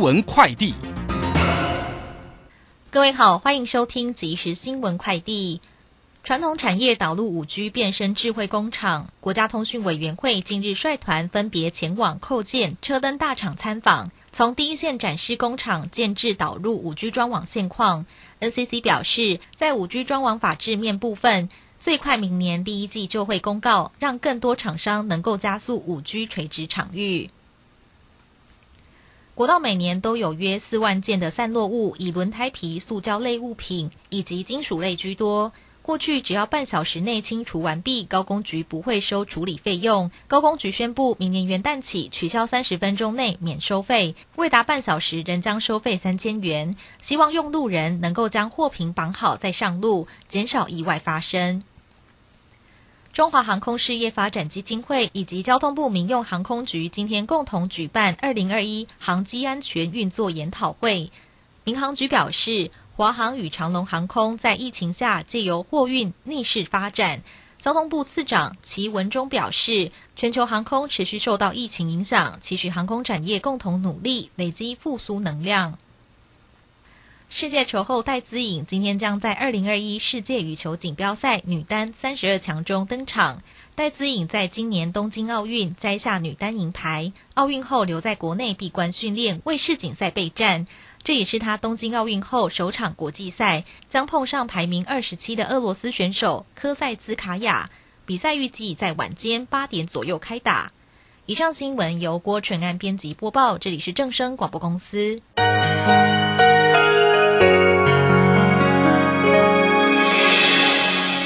文快递，各位好，欢迎收听即时新闻快递。传统产业导入五 G 变身智慧工厂，国家通讯委员会近日率团分别前往扣件、车灯大厂参访，从第一线展示工厂建制导入五 G 专网现况。NCC 表示，在五 G 专网法制面部分，最快明年第一季就会公告，让更多厂商能够加速五 G 垂直场域。国道每年都有约四万件的散落物，以轮胎皮、塑胶类物品以及金属类居多。过去只要半小时内清除完毕，高工局不会收处理费用。高工局宣布，明年元旦起取消三十分钟内免收费，未达半小时仍将收费三千元。希望用路人能够将货品绑好再上路，减少意外发生。中华航空事业发展基金会以及交通部民用航空局今天共同举办二零二一航机安全运作研讨会。民航局表示，华航与长龙航空在疫情下借由货运逆势发展。交通部次长齐文忠表示，全球航空持续受到疫情影响，期许航空产业共同努力，累积复苏能量。世界球后戴资颖今天将在二零二一世界羽球锦标赛女单三十二强中登场。戴资颖在今年东京奥运摘下女单银牌，奥运后留在国内闭关训练，为世锦赛备战。这也是她东京奥运后首场国际赛，将碰上排名二十七的俄罗斯选手科塞兹卡娅。比赛预计在晚间八点左右开打。以上新闻由郭纯安编辑播报，这里是正声广播公司。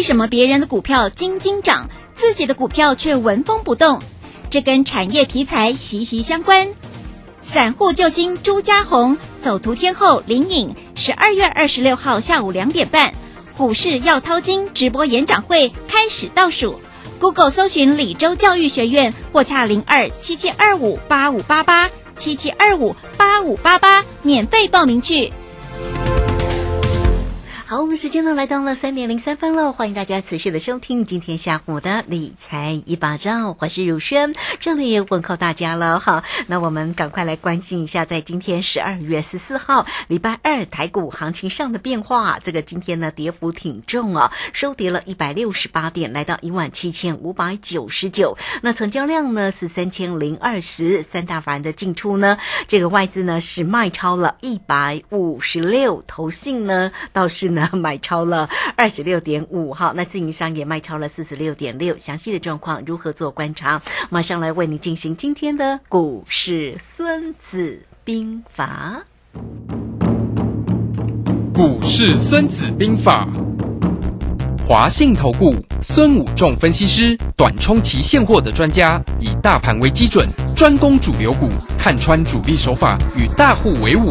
为什么别人的股票斤斤涨，自己的股票却纹风不动？这跟产业题材息息相关。散户救星朱家红走图天后林颖，十二月二十六号下午两点半，股市要掏金直播演讲会开始倒数。Google 搜寻李州教育学院或洽零二七七二五八五八八七七二五八五八八，免费报名去。好，我们时间呢来到了三点零三分了，欢迎大家持续的收听今天下午的理财一把照，我是如轩，这里也问候大家了哈。那我们赶快来关心一下，在今天十二月十四号礼拜二台股行情上的变化。这个今天呢跌幅挺重啊，收跌了一百六十八点，来到一万七千五百九十九。那成交量呢是三千零二十，三大法人的进出呢，这个外资呢是卖超了一百五十六，投信呢倒是呢。买超了二十六点五哈，那自营商也卖超了四十六点六。详细的状况如何做观察？马上来为你进行今天的股市孙子兵法。股市孙子兵法，华信投顾孙武仲分析师，短冲期现货的专家，以大盘为基准，专攻主流股，看穿主力手法，与大户为伍。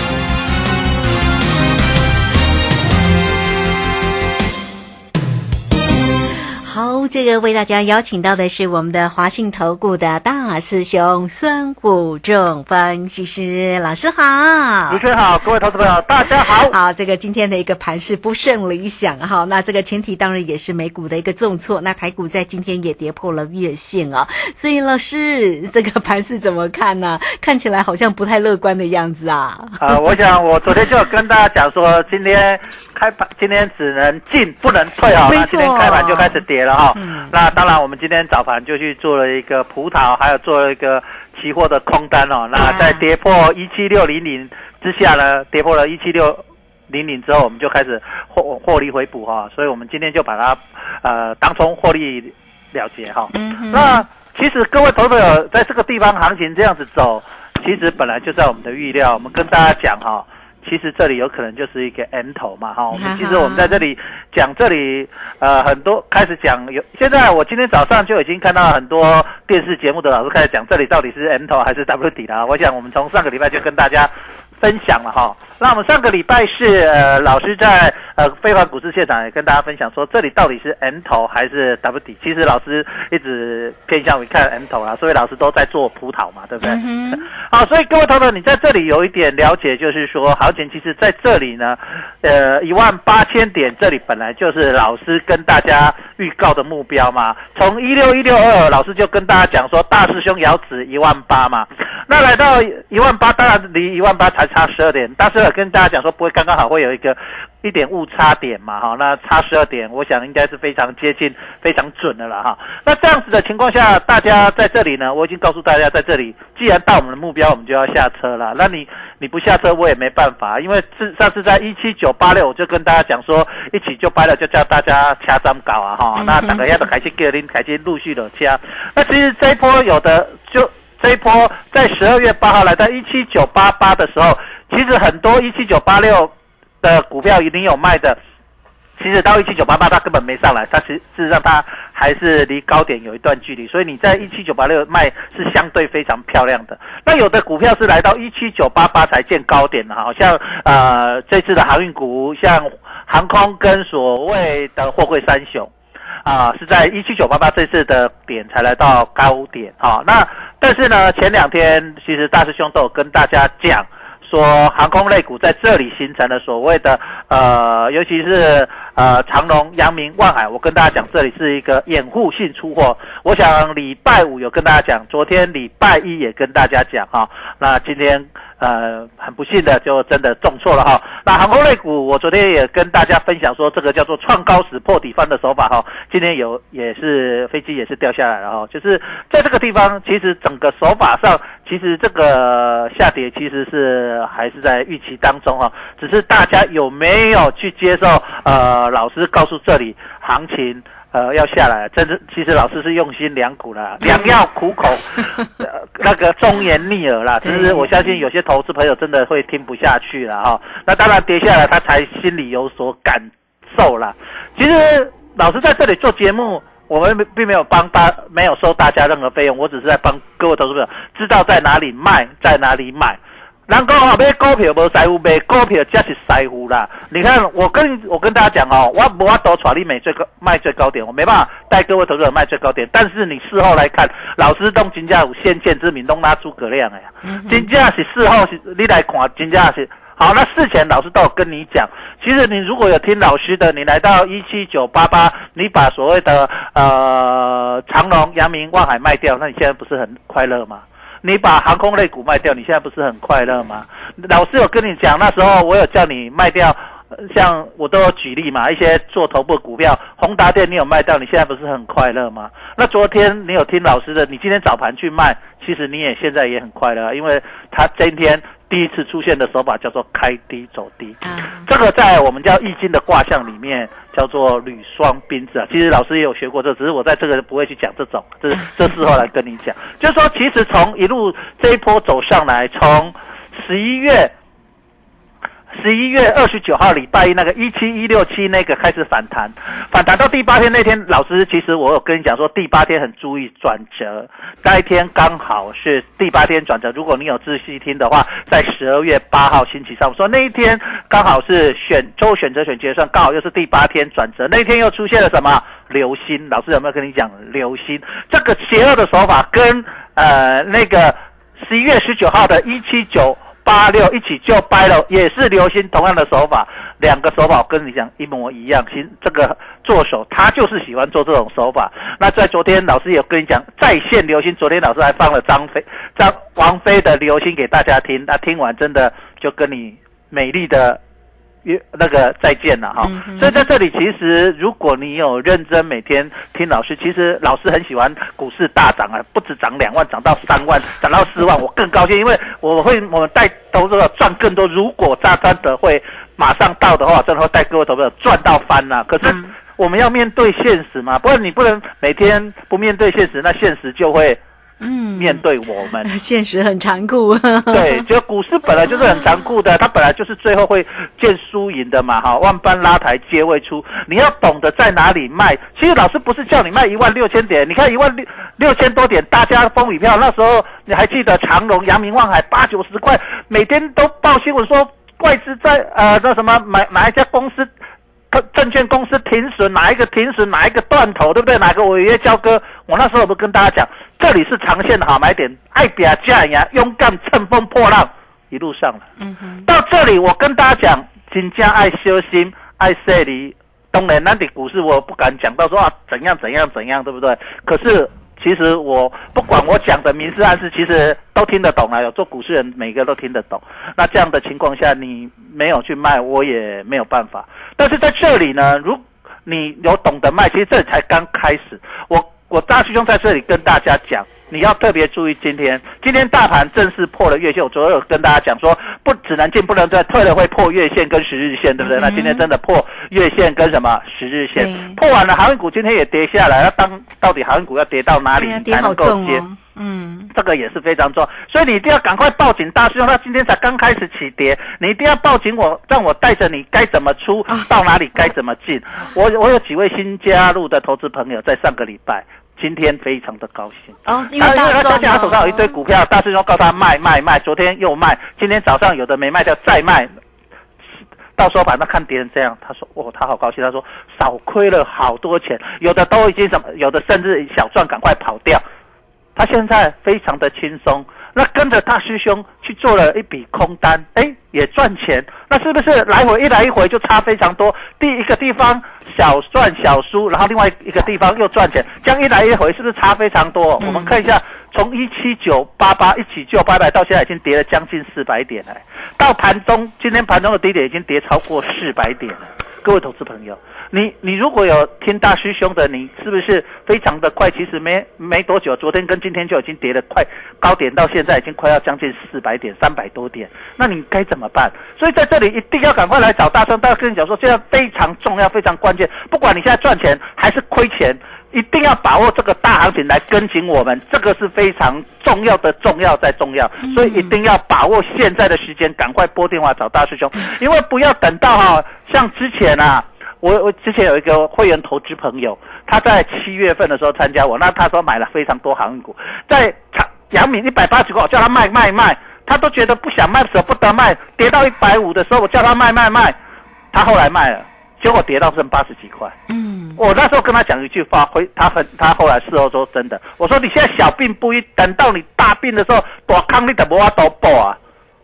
好，这个为大家邀请到的是我们的华信投顾的大师兄孙谷仲分析师老师好，主持人好，各位投资朋友大家好。好，这个今天的一个盘势不甚理想哈，那这个前提当然也是美股的一个重挫，那台股在今天也跌破了月线啊，所以老师这个盘势怎么看呢？看起来好像不太乐观的样子啊。啊，我想我昨天就有跟大家讲说，今天开盘今天只能进不能退啊，那今天开盘就开始跌。跌了哈。嗯那当然，我们今天早盘就去做了一个葡萄，还有做了一个期货的空单哦。那在跌破一七六零零之下呢，跌破了一七六零零之后，我们就开始获获利回补哈。所以我们今天就把它呃当冲获利了结哈。嗯那其实各位投资者在这个地方行情这样子走，其实本来就在我们的预料。我们跟大家讲哈，其实这里有可能就是一个 N 头嘛哈。我们其实我们在这里讲这里呃很多开始讲有，现在我今天早上就已经看到很多电视节目的老师开始讲这里到底是 N 头还是 W 底了。我想我们从上个礼拜就跟大家分享了哈。那我们上个礼拜是呃老师在呃非凡股市现场也跟大家分享说，这里到底是 M 头还是 W 底？其实老师一直偏向于看 M 头啦，所以老师都在做葡萄嘛，对不对？嗯 好，所以各位投资者，你在这里有一点了解，就是说，行情其实在这里呢，呃，一万八千点，这里本来就是老师跟大家预告的目标嘛。从一六一六二，老师就跟大家讲说，大师兄要指一万八嘛。那来到一万八，当然离一万八才差十二点，大师有跟大家讲说，不会刚刚好会有一个一点误差点嘛，哈，那差十二点，我想应该是非常接近、非常准的了哈。那这样子的情况下，大家在这里呢，我已经告诉大家，在这里既然到我们的目标，我们就要下车了。那你你不下车，我也没办法，因为是上次在一七九八六，我就跟大家讲说，一起就掰了，就叫大家掐张搞啊哈。那大家要的开始给您开始陆续的掐。那其实这一波有的就。这一波在十二月八号来到一七九八八的时候，其实很多一七九八六的股票一定有卖的，其实到一七九八八它根本没上来，它其实事实上它还是离高点有一段距离，所以你在一七九八六卖是相对非常漂亮的。那有的股票是来到一七九八八才见高点的，好像呃这次的航运股，像航空跟所谓的货柜三雄。啊，是在一七九八八这次的点才来到高点啊。那但是呢，前两天其实大师兄都有跟大家讲说，航空类股在这里形成了所谓的呃，尤其是呃长隆、阳明、万海，我跟大家讲，这里是一个掩护性出货。我想礼拜五有跟大家讲，昨天礼拜一也跟大家讲哈。那今天。呃，很不幸的就真的中错了哈。那航空类股，我昨天也跟大家分享说，这个叫做创高时破底翻的手法哈。今天有也是飞机也是掉下来了哈，就是在这个地方，其实整个手法上，其实这个下跌其实是还是在预期当中哈，只是大家有没有去接受呃老师告诉这里行情。呃，要下来，真的，其实老师是用心良苦啦，良药苦口，呃 那个忠言逆耳啦。只是我相信有些投资朋友真的会听不下去了哈。那当然跌下来，他才心里有所感受啦。其实老师在这里做节目，我们并没有帮大，没有收大家任何费用，我只是在帮各位投资朋友知道在哪里卖，在哪里买。人讲啊，买股票无师傅，卖股票才是师傅啦。你看，我跟我跟大家讲哦，我无法多传你买最高卖最高点，我没办法带各位投资者卖最高点。但是你事后来看，老师都真正有先见之明，都拉诸葛亮哎呀，真正是事后是你来看，真正是好。那事前老师都有跟你讲，其实你如果有听老师的，你来到一七九八八，你把所谓的呃长隆、阳明、望海卖掉，那你现在不是很快乐吗？你把航空类股卖掉，你现在不是很快乐吗？老师有跟你讲，那时候我有叫你卖掉，像我都有举例嘛，一些做头部股票，宏达电你有卖掉，你现在不是很快乐吗？那昨天你有听老师的，你今天早盘去卖，其实你也现在也很快乐，因为他今天第一次出现的手法叫做开低走低。啊，这个在我们叫易经的卦象里面叫做履霜冰字啊。其实老师也有学过这，只是我在这个不会去讲这种，这是 这时候来跟你讲，就是说，其实从一路这一波走上来，从十一月。十一月二十九号礼拜一那个一七一六七那个开始反弹，反弹到第八天那天，老师其实我有跟你讲说，第八天很注意转折，那一天刚好是第八天转折。如果你有仔细听的话，在十二月八号星期三，我说那一天刚好是选周选择选结算，刚好又是第八天转折，那一天又出现了什么流星？老师有没有跟你讲流星？这个邪恶的手法跟呃那个十一月十九号的一七九。八六一起就掰了，也是流星同样的手法，两个手法跟你讲一模一样。其这个做手他就是喜欢做这种手法。那在昨天老师有跟你讲在线流星，昨天老师还放了张飞、张王菲的流星给大家听，那听完真的就跟你美丽的约那个再见了哈。所以在这里，其实如果你有认真每天听老师，其实老师很喜欢股市大涨啊，不止涨两万，涨到三万，涨到四万，我更高兴，因为我会我们带投资者赚更多。如果扎真的会马上到的话，真的会带各位投资者赚到翻了。可是我们要面对现实嘛，不然你不能每天不面对现实，那现实就会。嗯，面对我们，现实很残酷。对，就股市本来就是很残酷的，它本来就是最后会见输赢的嘛。哈，万般拉抬皆未出，你要懂得在哪里卖。其实老师不是叫你卖一万六千点，你看一万六六千多点，大家风雨票。那时候你还记得长隆、阳明、望海八九十块，每天都报新闻说外资在呃那什么买哪一家公司。证券公司停损，哪一个停损，哪一个断头，对不对？哪个违约交割？我那时候不跟大家讲，这里是长线的好买点，爱比亚加呀，勇敢乘风破浪，一路上了。嗯哼。到这里，我跟大家讲，金家爱修心，爱设立。当然，那的股市我不敢讲到说啊怎样怎样怎样，对不对？可是其实我不管我讲的明示暗示，其实都听得懂啊。有做股市人，每个都听得懂。那这样的情况下，你没有去卖，我也没有办法。但是在这里呢，如你有懂得卖，其实这才刚开始。我我大师兄在这里跟大家讲，你要特别注意今天，今天大盘正式破了月线。我昨天有跟大家讲说，不只能进，不能再退了，会破月线跟十日线，对不对？那今天真的破月线跟什么十日线，破完了，航运股今天也跌下来。那当到底航运股要跌到哪里才能够接？嗯，这个也是非常重要，所以你一定要赶快报警，大师兄他今天才刚开始起跌，你一定要报警，我让我带着你该怎么出，到哪里该怎么进。我我有几位新加入的投资朋友，在上个礼拜，今天非常的高兴。哦，因为他他他手上有一堆股票，大师兄告诉他卖卖卖，昨天又卖，今天早上有的没卖掉再卖，到时候反正看别人这样，他说哦，他好高兴，他说少亏了好多钱，有的都已经什么，有的甚至小赚，赶快跑掉。他现在非常的轻松，那跟着大师兄去做了一笔空单，哎，也赚钱。那是不是来回一来一回就差非常多？第一个地方小赚小输，然后另外一个地方又赚钱，这样一来一回是不是差非常多？我们看一下，从一七九八八一起就拜拜，到现在已经跌了将近四百点了。到盘中今天盘中的低点已经跌超过四百点了，各位投资朋友。你你如果有听大师兄的，你是不是非常的快？其实没没多久，昨天跟今天就已经跌了快高点，到现在已经快要将近四百点，三百多点。那你该怎么办？所以在这里一定要赶快来找大师，大师跟你讲说，现在非常重要，非常关键。不管你现在赚钱还是亏钱，一定要把握这个大行情来跟紧我们，这个是非常重要的，重要再重要。所以一定要把握现在的时间，赶快拨电话找大师兄，因为不要等到哈，像之前啊。我我之前有一个会员投资朋友，他在七月份的时候参加我，那他说买了非常多航运股，在长阳明一百八十块，我叫他卖卖卖，他都觉得不想卖，舍不得卖，跌到一百五的时候，我叫他卖卖卖，他后来卖了，结果跌到剩八十几块。嗯，我那时候跟他讲一句话，回他很他后来事后说真的，我说你现在小病不医，等到你大病的时候，躲康你的不要多报啊。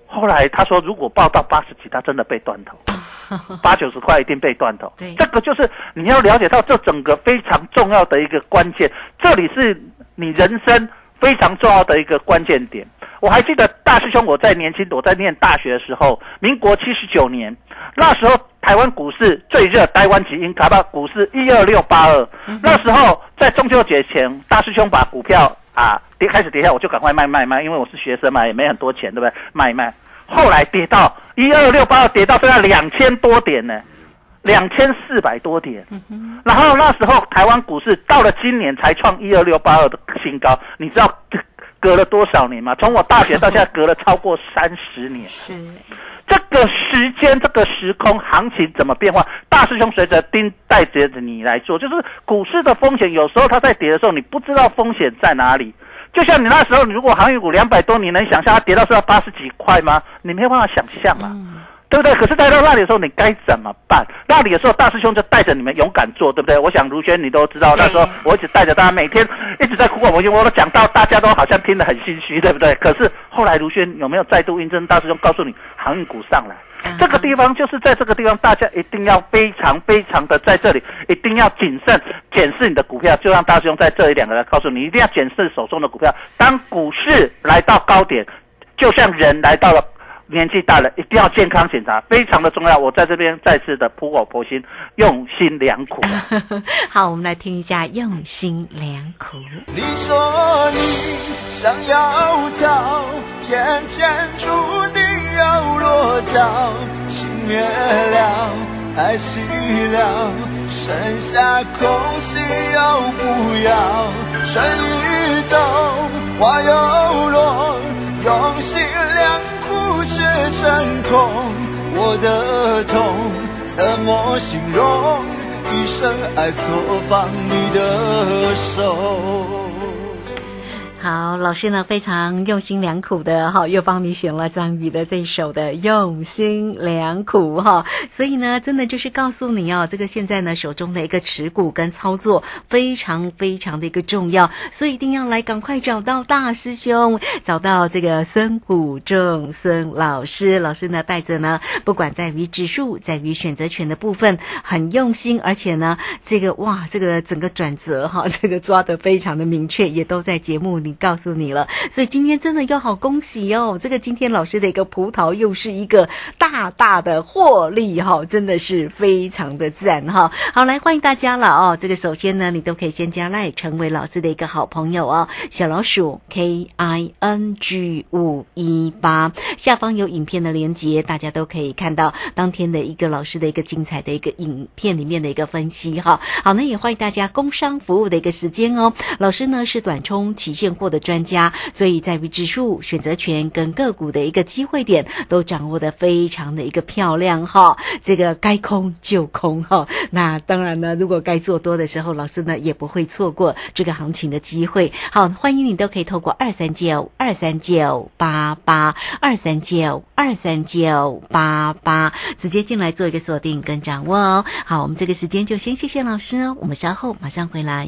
后来他说，如果报到八十几，他真的被断头，八九十块一定被断头。对，这个就是你要了解到这整个非常重要的一个关键，这里是你人生非常重要的一个关键点。我还记得大师兄，我在年轻，我在念大学的时候，民国七十九年，那时候台湾股市最热，台湾基因卡巴股市一二六八二，那时候在中秋节前，大师兄把股票。啊，跌开始跌下，我就赶快卖卖卖，因为我是学生嘛，也没很多钱，对不对？卖卖，后来跌到一二六八二，跌到现在两千多点呢，两千四百多点。然后那时候台湾股市到了今年才创一二六八二的新高，你知道隔了多少年嘛？从我大学到现在隔了超过三十年。是。这个时间，这个时空行情怎么变化？大师兄随着盯带着你来做，就是股市的风险，有时候它在跌的时候，你不知道风险在哪里。就像你那时候，如果航运股两百多，你能想象它跌到是要八十几块吗？你没有办法想象啊。对不对？可是来到那里的时候，你该怎么办？那里的时候，大师兄就带着你们勇敢做，对不对？我想如轩你都知道，那时候我一直带着大家，每天一直在苦口婆心，我都讲到大家都好像听得很心虚，对不对？可是后来如轩有没有再度印证大师兄告诉你，航运股上来，这个地方就是在这个地方，大家一定要非常非常的在这里，一定要谨慎检视你的股票，就让大师兄在这里两个人告诉你，一定要检视手中的股票。当股市来到高点，就像人来到了。年纪大了一定要健康检查，非常的重要。我在这边再次的苦口婆心，用心良苦。好，我们来听一下用心良苦。你说你想要逃，偏偏注定要落脚，情灭了，爱熄了，剩下空心要不要？春已走，花又落，用心却成空，我的痛怎么形容？一生爱错放你的手。好，老师呢非常用心良苦的哈，又帮你选了张宇的这首的用心良苦哈，所以呢，真的就是告诉你哦，这个现在呢手中的一个持股跟操作非常非常的一个重要，所以一定要来赶快找到大师兄，找到这个孙谷仲孙老师，老师呢带着呢，不管在于指数，在于选择权的部分很用心，而且呢，这个哇，这个整个转折哈，这个抓得非常的明确，也都在节目里。告诉你了，所以今天真的要好恭喜哦！这个今天老师的一个葡萄又是一个大大的获利哈，真的是非常的赞哈。好，来欢迎大家了哦！这个首先呢，你都可以先加赖，成为老师的一个好朋友哦。小老鼠 K I N G 五一八下方有影片的连接，大家都可以看到当天的一个老师的一个精彩的一个影片里面的一个分析哈。好，那也欢迎大家工商服务的一个时间哦。老师呢是短冲期现货的专家，所以在于指数、选择权跟个股的一个机会点都掌握的非常的一个漂亮哈。这个该空就空哈。那当然呢，如果该做多的时候，老师呢也不会错过这个行情的机会。好，欢迎你都可以透过二三九二三九八八二三九二三九八八直接进来做一个锁定跟掌握哦。好，我们这个时间就先谢谢老师哦，我们稍后马上回来。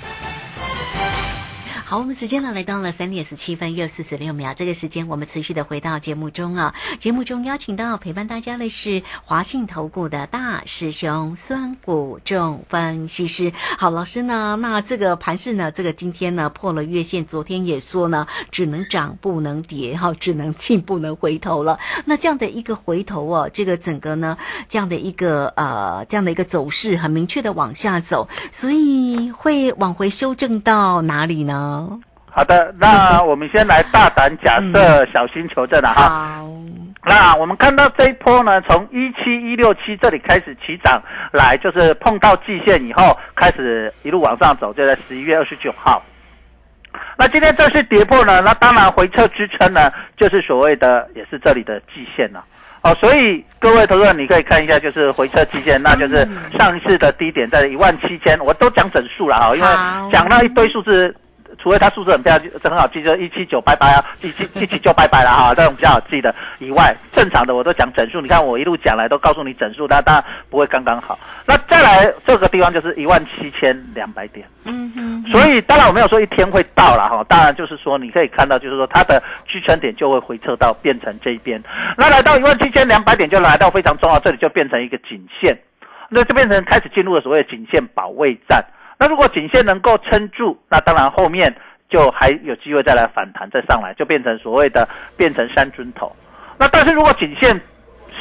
好，我们时间呢来到了三点十七分又四十六秒。这个时间我们持续的回到节目中啊。节目中邀请到陪伴大家的是华信投顾的大师兄孙谷仲分析师。好，老师呢，那这个盘势呢，这个今天呢破了月线，昨天也说呢只能涨不能跌，哈，只能进不能回头了。那这样的一个回头哦，这个整个呢这样的一个呃这样的一个走势很明确的往下走，所以会往回修正到哪里呢？好的，那 我们先来大胆假设，小心求证了哈。好，那我们看到这一波呢，从一七一六七这里开始起涨来，就是碰到季线以后，开始一路往上走，就在十一月二十九号。那今天正式跌破呢，那当然回撤支撑呢，就是所谓的也是这里的季线了。哦，所以各位投资者，你可以看一下，就是回撤期间，那就是上一次的低点在一万七千，我都讲整数了哈，因为讲那一堆数字。除非它数字很漂亮，这很好记，就一七九拜拜啊，一七一七就拜拜了哈，这种比较好记的以外，正常的我都讲整数。你看我一路讲来都告诉你整数，那当然不会刚刚好。那再来这个地方就是一万七千两百点，嗯哼。所以当然我没有说一天会到了哈，当然就是说你可以看到，就是说它的支撑点就会回撤到变成这一边。那来到一万七千两百点就来到非常重要，这里就变成一个颈线，那就变成开始进入了所谓的颈线保卫战。那如果颈线能够撑住，那当然后面就还有机会再来反弹再上来，就变成所谓的变成三尊头。那但是如果颈线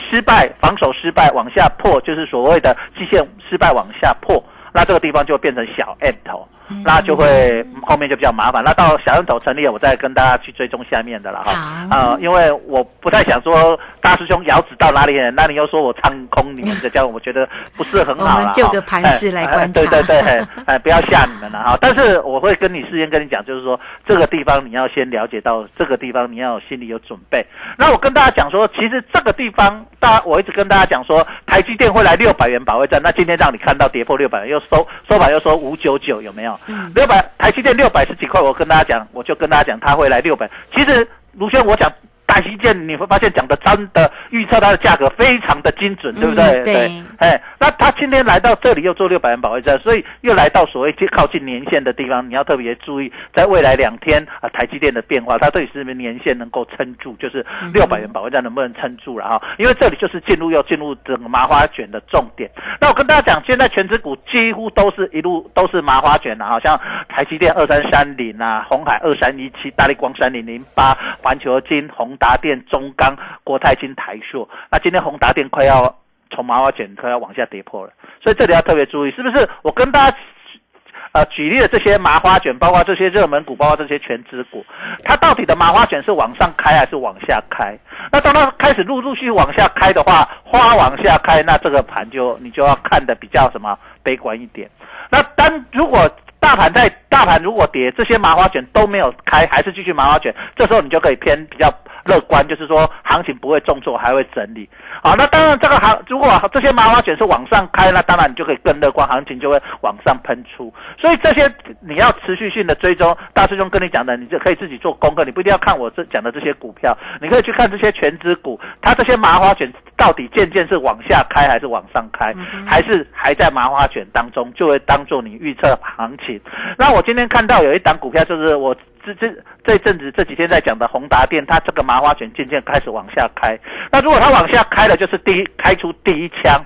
失败，防守失败往下破，就是所谓的基线失败往下破，那这个地方就变成小 M 头。那就会后面就比较麻烦。那到小人头成立，我再跟大家去追踪下面的了哈。啊，因为我不太想说大师兄摇指到哪里，那你又说我唱空你们的，这样我觉得不是很好 我们就个盘势来观察。对对对，哎，不要吓你们了哈。但是我会跟你事先跟你讲，就是说这个地方你要先了解到，这个地方你要心里有准备。那我跟大家讲说，其实这个地方，大家我一直跟大家讲说，台积电会来六百元保卫战，那今天让你看到跌破六百元，又收收盘又说五九九，有没有？六百台积电六百十几块，我跟大家讲，我就跟大家讲，他会来六百。其实卢轩，我讲。台积电你会发现讲的真的预测它的价格非常的精准，对不对？嗯对哎，那他今天来到这里又做六百元保卫战，所以又来到所谓接靠近年线的地方，你要特别注意，在未来两天啊，台积电的变化，它到底是不是年线能够撑住，就是六百元保卫战能不能撑住了哈？因为这里就是进入要进入整个麻花卷的重点。那我跟大家讲，现在全指股几乎都是一路都是麻花卷的，好像台积电二三三零啊，红海二三一七，大力光三零零八，环球金、宏达电、中钢、国泰金、台硕。那今天宏达电快要从麻花卷快要往下跌破了，所以这里要特别注意，是不是？我跟大家。呃，举例的这些麻花卷，包括这些热门股，包括这些全指股，它到底的麻花卷是往上开还是往下开？那当它开始陆陆续续往下开的话，花往下开，那这个盘就你就要看的比较什么悲观一点。那当如果大盘在大盘如果跌，这些麻花卷都没有开，还是继续麻花卷，这时候你就可以偏比较乐观，就是说行情不会重挫，还会整理。好，那当然这个行如果这些麻花卷是往上开，那当然你就可以更乐观，行情就会往上喷出。所以这些你要持续性的追踪，大师兄跟你讲的，你就可以自己做功课，你不一定要看我这讲的这些股票，你可以去看这些全指股，它这些麻花卷到底渐渐是往下开还是往上开，还是还在麻花卷当中，就会当做你预测行情。那我今天看到有一档股票，就是我这这这一阵子这几天在讲的宏达电，它这个麻花卷渐渐开始往下开。那如果它往下开了，就是第一开出第一枪，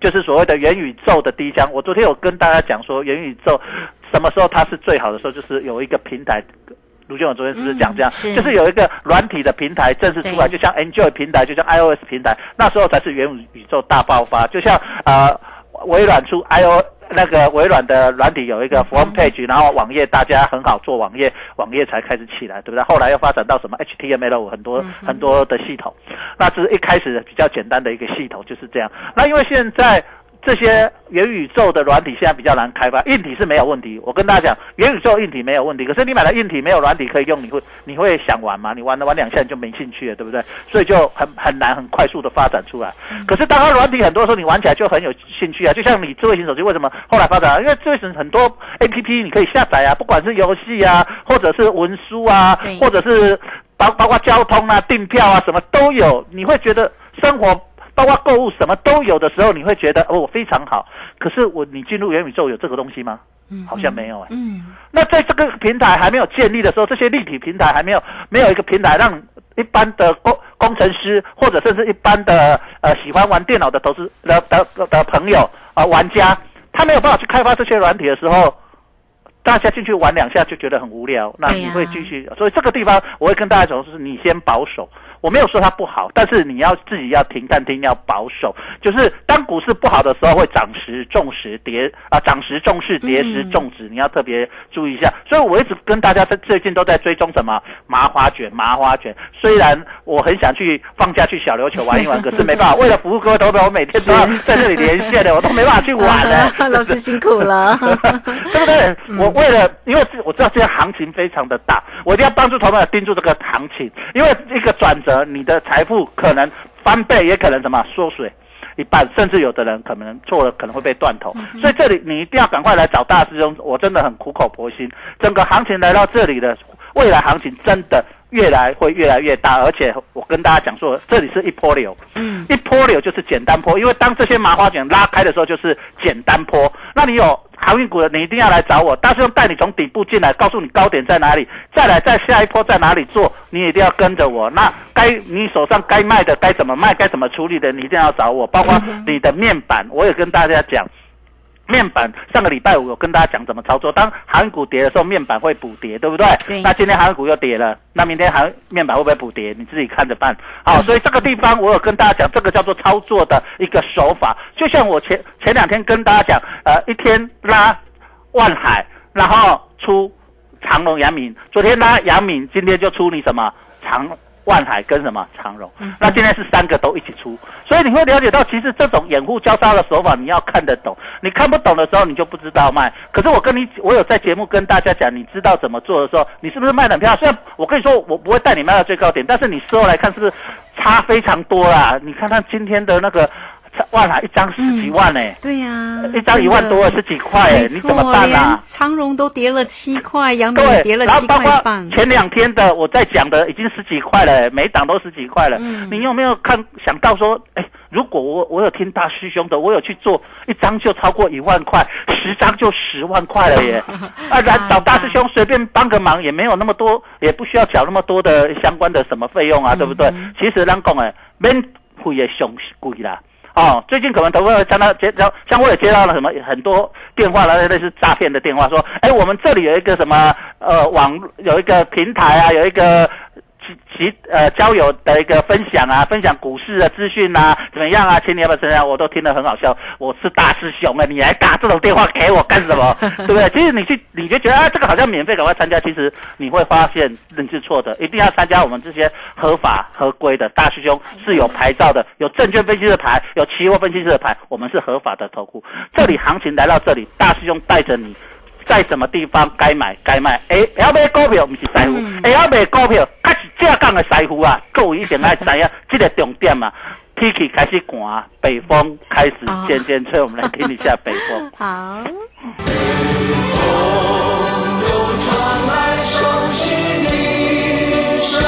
就是所谓的元宇宙的第一枪。我昨天有跟大家讲说，元宇宙什么时候它是最好的时候，就是有一个平台。卢俊我昨天是不是讲这样？是就是有一个软体的平台正式出来，就像 Android 平台，就像 iOS 平台，那时候才是元宇宙大爆发。就像呃微软出 iO 那个微软的软体有一个 Front Page，然后网页大家很好做网页，网页才开始起来，对不对？后来又发展到什么 HTML 很多很多的系统，那这是一开始比较简单的一个系统，就是这样。那因为现在。这些元宇宙的软体现在比较难开发，硬体是没有问题。我跟大家讲，元宇宙硬体没有问题，可是你买了硬体没有软体可以用，你会你会想玩吗？你玩了玩两下你就没兴趣了，对不对？所以就很很难很快速的发展出来。可是当它软体很多时候，你玩起来就很有兴趣啊。就像你智慧型手机为什么后来发展？因为智慧型很多 A P P 你可以下载啊，不管是游戏啊，或者是文书啊，或者是包包括交通啊、订票啊，什么都有，你会觉得生活。包括购物什么都有的时候，你会觉得哦非常好。可是我你进入元宇宙有这个东西吗？好像没有哎。嗯，那在这个平台还没有建立的时候，这些立体平台还没有没有一个平台让一般的工工程师或者甚至一般的呃喜欢玩电脑的投资的的的朋友啊、玩家，他没有办法去开发这些软体的时候，大家进去玩两下就觉得很无聊，那你会继续。所以这个地方我会跟大家讲，就是你先保守。我没有说它不好，但是你要自己要停看听，要保守。就是当股市不好的时候，会涨时重时跌啊，涨时重视，跌时重值，你要特别注意一下。所以我一直跟大家在最近都在追踪什么麻花卷，麻花卷。虽然我很想去放假去小琉球玩一玩，可是没办法，为了服务各位投资，我每天都要在这里连线的，我都没办法去玩了。老师辛苦了，对不对？我为了，因为我知道这个行情非常的大，我一定要帮助投资者盯住这个行情，因为一个转折，你的财富可能翻倍，也可能什么缩水一半，甚至有的人可能做了可能会被断头。所以这里你一定要赶快来找大师兄，我真的很苦口婆心。整个行情来到这里的未来行情真的越来会越来越大，而且我跟大家讲说，这里是一波流，嗯，一波流就是简单波，因为当这些麻花卷拉开的时候，就是简单波。那你有航运股的，你一定要来找我，大师兄带你从底部进来，告诉你高点在哪里，再来在下一波在哪里做，你一定要跟着我。那该你手上该卖的，该怎么卖，该怎么处理的，你一定要找我，包括你的面板，我也跟大家讲。面板上个礼拜五有跟大家讲怎么操作，当韩股跌的时候，面板会补跌，对不对？对那今天韩股又跌了，那明天韩面板会不会补跌？你自己看着办。好，所以这个地方我有跟大家讲，这个叫做操作的一个手法。就像我前前两天跟大家讲，呃，一天拉万海，然后出长隆、阳明，昨天拉阳明，今天就出你什么长。万海跟什么长荣，那今天是三个都一起出，所以你会了解到，其实这种掩护交叉的手法，你要看得懂，你看不懂的时候，你就不知道卖。可是我跟你，我有在节目跟大家讲，你知道怎么做的时候，你是不是卖得很漂亮？虽然我跟你说，我不会带你卖到最高点，但是你事后来看，是不是差非常多啦？你看看今天的那个哇啦，一张十几万呢、对呀、一张一万多十几块哎、你怎么，办啊？长荣都跌了七块，阳明也对，跌了七块半。前两天的我在讲的已经十几块了，每档都十几块了。嗯你有没有看想到说，哎，如果我我有听大师兄的，我有去做一张就超过一万块，十张就十万块了耶！啊，来找大师兄随便帮个忙，也没有那么多，也不需要缴那么多的相关的什么费用啊，对不对？其实咱讲哎，免费也上贵啦。哦，最近可能都会相当接到，像我也接到了什么很多电话了，类似诈骗的电话，说，哎，我们这里有一个什么呃网有一个平台啊，有一个其其呃交友的一个分享啊，分享股市的资讯啊，怎么样啊？请你要不要参加？我都听得很好笑。我是大师兄啊，你来打这种电话给我干什么？对不对？其实你去你就觉得啊，这个好像免费，赶快参加。其实你会发现认知错的，一定要参加我们这些合法合规的大师兄是有牌照的，有证券分析师的牌，有期货分析师的牌，我们是合法的投顾。这里行情来到这里，大师兄带着你。在什么地方该买该卖？诶，要买股票不是师傅，诶，要买股票，较是正港的师傅啊，各位一定爱知影 这个重点嘛。天气开始寒，北风开始渐渐吹，我们来听一下 北风。好，传来熟悉的声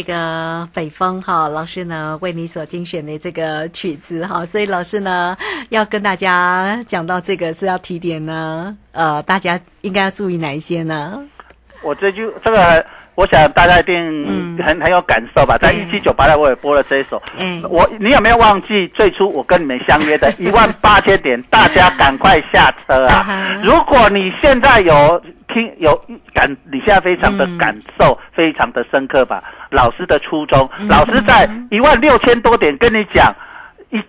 这个北风哈，老师呢为你所精选的这个曲子哈，所以老师呢要跟大家讲到这个是要提点呢，呃，大家应该要注意哪一些呢？我这就这个，我想大家一定嗯很、很有感受吧。在对一七九八年，我也播了这一首。嗯我你有没有忘记最初我跟你们相约的 一万八千点？大家赶快下车啊！如果你现在有听有感，你现在非常的嗯感受，非常的深刻吧？老师的初衷，嗯老师在一万六千多点跟你讲一。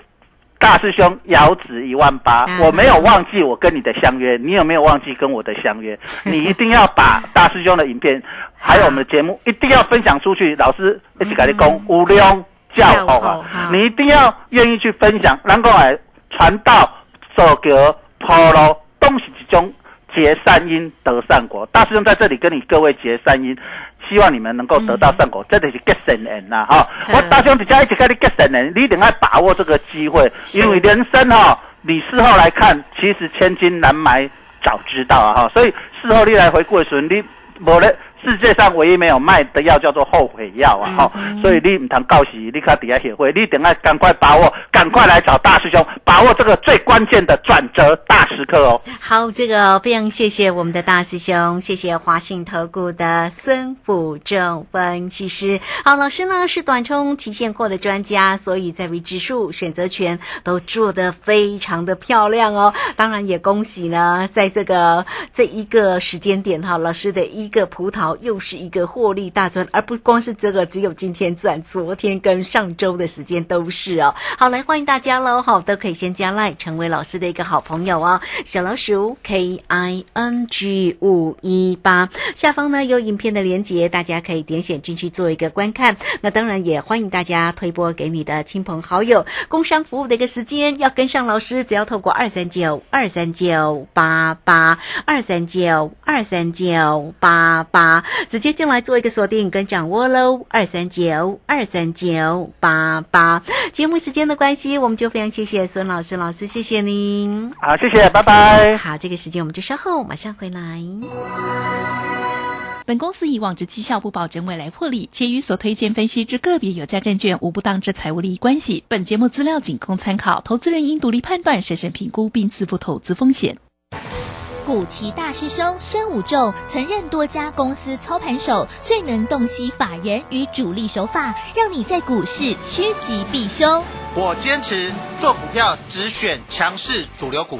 大师兄遥指一万八啊，我没有忘记我跟你的相约，你有没有忘记跟我的相约？你一定要把大师兄的影片，还有我们的节目，一定要分享出去。老师一起跟你讲，无量教教好好啊，你一定要愿意去分享，能够来传道、走桥、铺路，都是一种结善因得善果。大师兄在这里跟你各位结善因。希望你们能够得到善果，这就是结善人呐！哈、嗯我大兄底下一直跟你结善人，你一定要把握这个机会，因为人生哈、你事后来看，其实千金难买早知道啊！哈，所以事后你来回顾的时候，你无咧世界上唯一没有卖的药叫做后悔药啊！哈、所以你唔通告喜你看底下协会，你等下赶快把握，赶快来找大师兄，把握这个最关键的转折大时刻哦！好，这个非常谢谢我们的大师兄，谢谢华信投顾的孙辅正分析师。好，老师呢是短冲期现货的专家，所以在为指数、选择权都做得非常的漂亮哦。当然也恭喜呢，在这个这一个时间点哈，老师的一个葡萄又是一个获利大赚，而不光是这个，只有今天赚，昨天跟上周的时间都是哦。好，来欢迎大家喽，好，都可以先加赖，成为老师的一个好朋友哦。小老鼠 K I N G 五一八，下方呢有影片的连接，大家可以点选进去做一个观看。那当然也欢迎大家推播给你的亲朋好友。工商服务的一个时间要跟上老师，只要透过二三九二三九八八二三九二三九八八直接进来做一个锁定跟掌握喽。二三九二三九八八。节目时间的关系，我们就非常谢谢孙老师，老师谢谢您。好，谢谢，拜拜。好，这个时间我们就稍后马上回来。本公司以往之绩效不保证未来获利，且与所推荐分析之个别有价证券无不当之财务利益关系。本节目资料仅供参考，投资人应独立判断、审慎评估并自负投资风险。古奇大师兄孙武仲曾任多家公司操盘手，最能洞悉法人与主力手法，让你在股市趋吉避凶。我坚持做股票只选强势主流股，